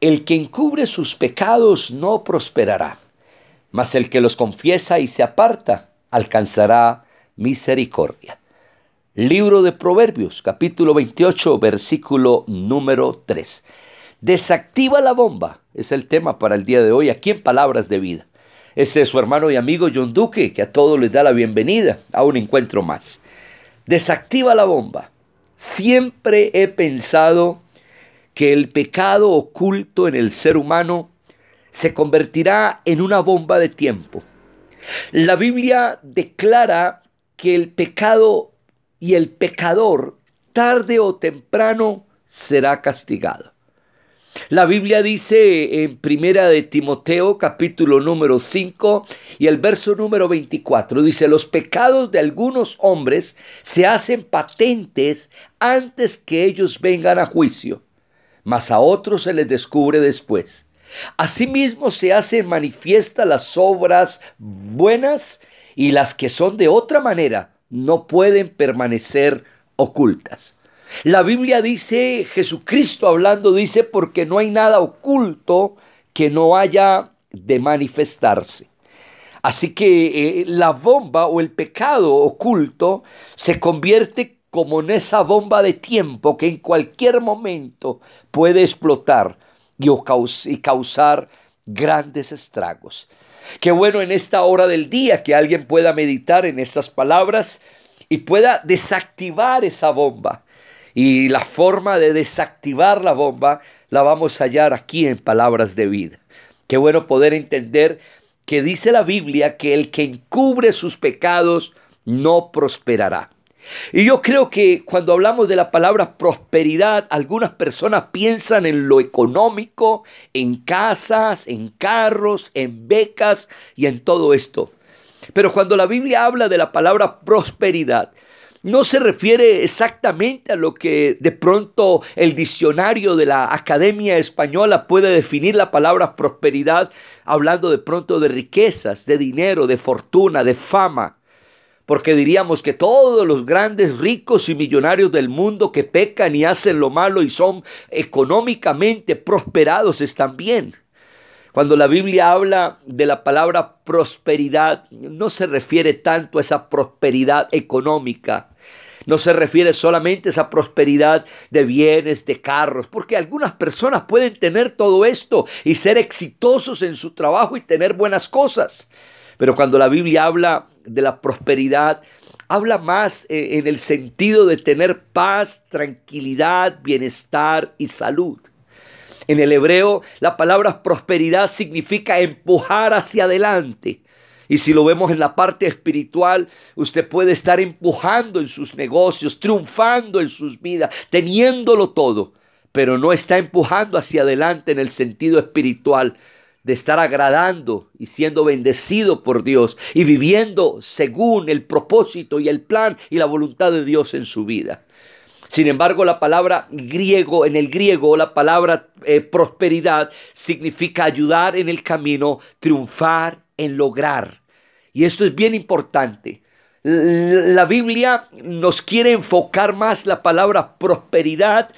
El que encubre sus pecados no prosperará, mas el que los confiesa y se aparta alcanzará misericordia. Libro de Proverbios, capítulo 28, versículo número 3. Desactiva la bomba, es el tema para el día de hoy, aquí en Palabras de Vida. Ese es su hermano y amigo John Duque, que a todos les da la bienvenida a un encuentro más. Desactiva la bomba. Siempre he pensado que el pecado oculto en el ser humano se convertirá en una bomba de tiempo. La Biblia declara que el pecado y el pecador tarde o temprano será castigado. La Biblia dice en Primera de Timoteo capítulo número 5 y el verso número 24 dice, los pecados de algunos hombres se hacen patentes antes que ellos vengan a juicio mas a otros se les descubre después. Asimismo se hacen manifiestas las obras buenas y las que son de otra manera no pueden permanecer ocultas. La Biblia dice, Jesucristo hablando dice, porque no hay nada oculto que no haya de manifestarse. Así que eh, la bomba o el pecado oculto se convierte como en esa bomba de tiempo que en cualquier momento puede explotar y causar grandes estragos. Qué bueno en esta hora del día que alguien pueda meditar en estas palabras y pueda desactivar esa bomba. Y la forma de desactivar la bomba la vamos a hallar aquí en palabras de vida. Qué bueno poder entender que dice la Biblia que el que encubre sus pecados no prosperará. Y yo creo que cuando hablamos de la palabra prosperidad, algunas personas piensan en lo económico, en casas, en carros, en becas y en todo esto. Pero cuando la Biblia habla de la palabra prosperidad, no se refiere exactamente a lo que de pronto el diccionario de la Academia Española puede definir la palabra prosperidad, hablando de pronto de riquezas, de dinero, de fortuna, de fama porque diríamos que todos los grandes ricos y millonarios del mundo que pecan y hacen lo malo y son económicamente prosperados están bien. Cuando la Biblia habla de la palabra prosperidad, no se refiere tanto a esa prosperidad económica, no se refiere solamente a esa prosperidad de bienes, de carros, porque algunas personas pueden tener todo esto y ser exitosos en su trabajo y tener buenas cosas. Pero cuando la Biblia habla de la prosperidad, habla más eh, en el sentido de tener paz, tranquilidad, bienestar y salud. En el hebreo, la palabra prosperidad significa empujar hacia adelante. Y si lo vemos en la parte espiritual, usted puede estar empujando en sus negocios, triunfando en sus vidas, teniéndolo todo, pero no está empujando hacia adelante en el sentido espiritual, de estar agradando y siendo bendecido por Dios y viviendo según el propósito y el plan y la voluntad de Dios en su vida. Sin embargo, la palabra griego, en el griego, la palabra eh, prosperidad significa ayudar en el camino, triunfar en lograr. Y esto es bien importante. La Biblia nos quiere enfocar más la palabra prosperidad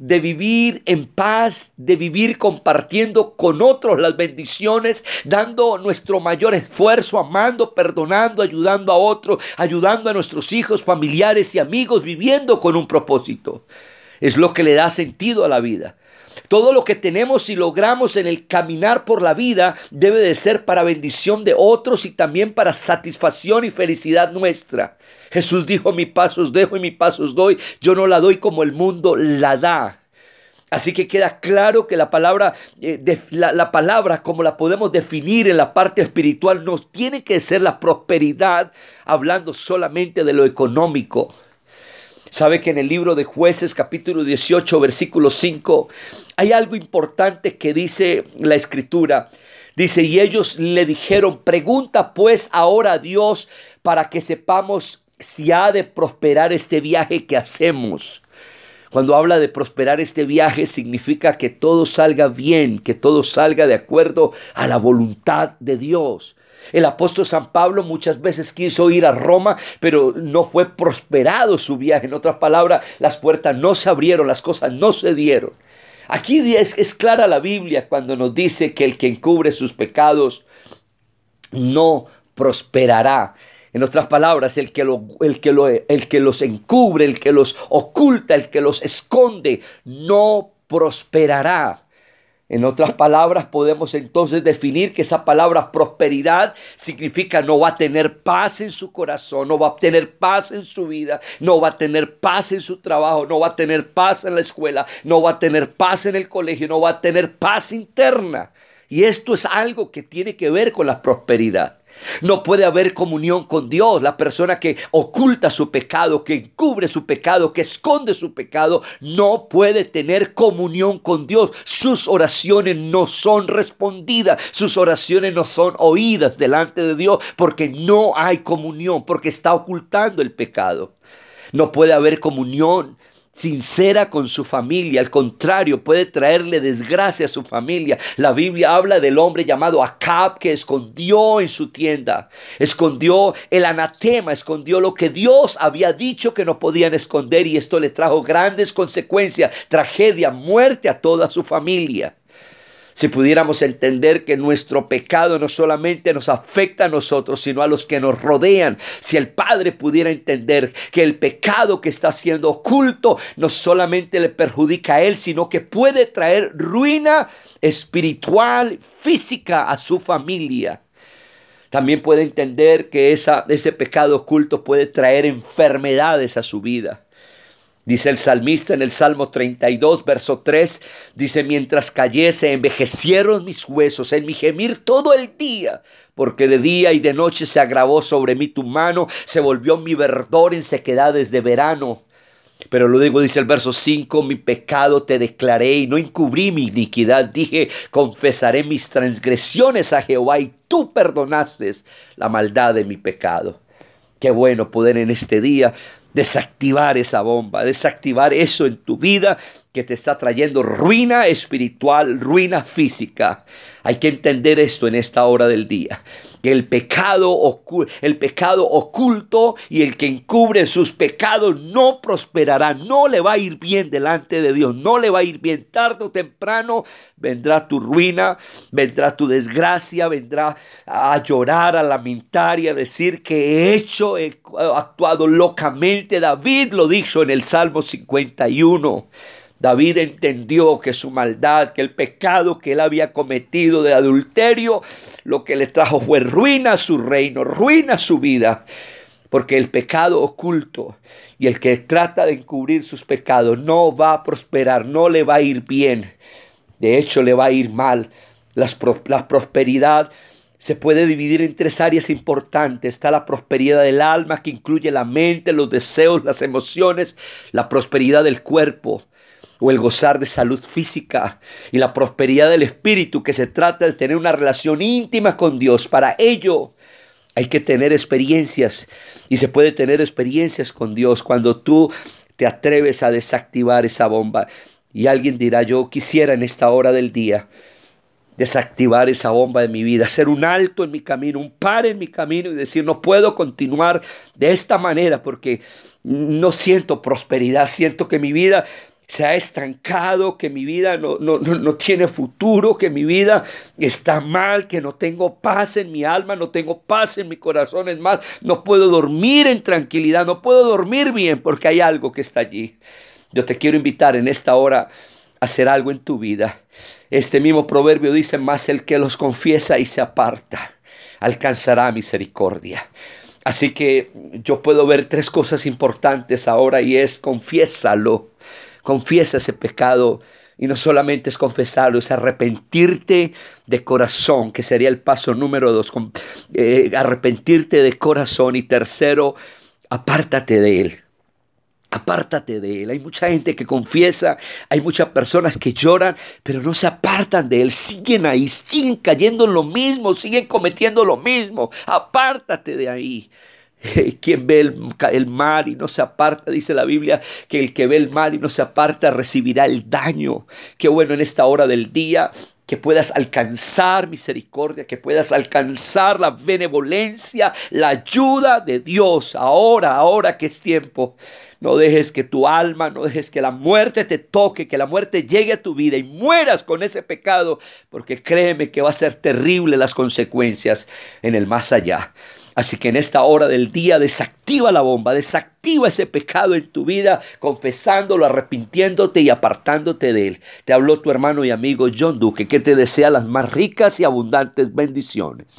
de vivir en paz, de vivir compartiendo con otros las bendiciones, dando nuestro mayor esfuerzo, amando, perdonando, ayudando a otros, ayudando a nuestros hijos, familiares y amigos, viviendo con un propósito. Es lo que le da sentido a la vida. Todo lo que tenemos y logramos en el caminar por la vida debe de ser para bendición de otros y también para satisfacción y felicidad nuestra. Jesús dijo, mi paso os dejo y mi paso os doy. Yo no la doy como el mundo la da. Así que queda claro que la palabra, eh, la, la, palabra como la podemos definir en la parte espiritual, no tiene que ser la prosperidad, hablando solamente de lo económico. Sabe que en el libro de jueces capítulo 18 versículo 5 hay algo importante que dice la escritura. Dice, y ellos le dijeron, pregunta pues ahora a Dios para que sepamos si ha de prosperar este viaje que hacemos. Cuando habla de prosperar este viaje significa que todo salga bien, que todo salga de acuerdo a la voluntad de Dios. El apóstol San Pablo muchas veces quiso ir a Roma, pero no fue prosperado su viaje. En otras palabras, las puertas no se abrieron, las cosas no se dieron. Aquí es, es clara la Biblia cuando nos dice que el que encubre sus pecados no prosperará. En otras palabras, el que, los encubre, el que los oculta, el que los esconde, no prosperará. En otras palabras, podemos entonces definir que esa palabra prosperidad significa no va a tener paz en su corazón, no va a tener paz en su vida, no va a tener paz en su trabajo, no va a tener paz en la escuela, no va a tener paz en el colegio, no va a tener paz interna. Y esto es algo que tiene que ver con la prosperidad. No puede haber comunión con Dios. La persona que oculta su pecado, que encubre su pecado, que esconde su pecado, no puede tener comunión con Dios. Sus oraciones no son respondidas, sus oraciones no son oídas delante de Dios porque no hay comunión, porque está ocultando el pecado. No puede haber comunión sincera con su familia. Al contrario, puede traerle desgracia a su familia. La Biblia habla del hombre llamado Acab que escondió en su tienda, escondió el anatema, escondió lo que Dios había dicho que no podían esconder y esto le trajo grandes consecuencias, tragedia, muerte a toda su familia. Si pudiéramos entender que nuestro pecado no solamente nos afecta a nosotros, sino a los que nos rodean. Si el Padre pudiera entender que el pecado que está siendo oculto no solamente le perjudica a Él, sino que puede traer ruina espiritual, física a su familia. También puede entender que esa, ese pecado oculto puede traer enfermedades a su vida. Dice el salmista en el Salmo 32, verso 3, dice, mientras cayese, envejecieron mis huesos en mi gemir todo el día, porque de día y de noche se agravó sobre mí tu mano, se volvió mi verdor en sequedades de verano. Pero luego dice el verso 5, mi pecado te declaré y no encubrí mi iniquidad. Dije, confesaré mis transgresiones a Jehová y tú perdonaste la maldad de mi pecado. Qué bueno poder en este día desactivar esa bomba, desactivar eso en tu vida que te está trayendo ruina espiritual, ruina física. Hay que entender esto en esta hora del día. Que el pecado, el pecado oculto y el que encubre sus pecados no prosperará, no le va a ir bien delante de Dios, no le va a ir bien tarde o temprano. Vendrá tu ruina, vendrá tu desgracia, vendrá a llorar, a lamentar y a decir que he hecho, he actuado locamente. David lo dijo en el Salmo 51. David entendió que su maldad, que el pecado que él había cometido de adulterio, lo que le trajo fue ruina a su reino, ruina a su vida. Porque el pecado oculto y el que trata de encubrir sus pecados no va a prosperar, no le va a ir bien. De hecho, le va a ir mal. la prosperidad se puede dividir en tres áreas importantes. Está la prosperidad del alma, que incluye la mente, los deseos, las emociones, la prosperidad del cuerpo o el gozar de salud física y la prosperidad del espíritu, que se trata de tener una relación íntima con Dios. Para ello hay que tener experiencias y se puede tener experiencias con Dios cuando tú te atreves a desactivar esa bomba. Y alguien dirá, yo quisiera en esta hora del día desactivar esa bomba de mi vida, hacer un alto en mi camino, un par en mi camino y decir, no puedo continuar de esta manera porque no siento prosperidad, siento que mi vida se ha estancado, que mi vida no, no, tiene futuro, que mi vida está mal, que no tengo paz en mi alma, no tengo paz en mi corazón, es más, no puedo dormir en tranquilidad, no puedo dormir bien porque hay algo que está allí. Yo te quiero invitar en esta hora a hacer algo en tu vida. Este mismo proverbio dice, más el que los confiesa y se aparta, alcanzará misericordia. Así que yo puedo ver tres cosas importantes ahora y es confiésalo Confiesa ese pecado y no solamente es confesarlo, es arrepentirte de corazón, que sería el paso número dos, eh, arrepentirte de corazón y tercero, apártate de él. Apártate de él. Hay mucha gente que confiesa, hay muchas personas que lloran, pero no se apartan de él. Siguen ahí, siguen cayendo en lo mismo, siguen cometiendo lo mismo. Apártate de ahí. Quien ve el, mal y no se aparta, dice la Biblia, que el que ve el mal y no se aparta recibirá el daño. Qué bueno en esta hora del día que puedas alcanzar misericordia, que puedas alcanzar la benevolencia, la ayuda de Dios ahora, ahora que es tiempo. No dejes que tu alma, no dejes que la muerte te toque, que la muerte llegue a tu vida y mueras con ese pecado, porque créeme que va a ser terrible las consecuencias en el más allá. Así que en esta hora del día desactiva la bomba, desactiva ese pecado en tu vida, confesándolo, arrepintiéndote y apartándote de él. Te habló tu hermano y amigo John Duque, que te desea las más ricas y abundantes bendiciones.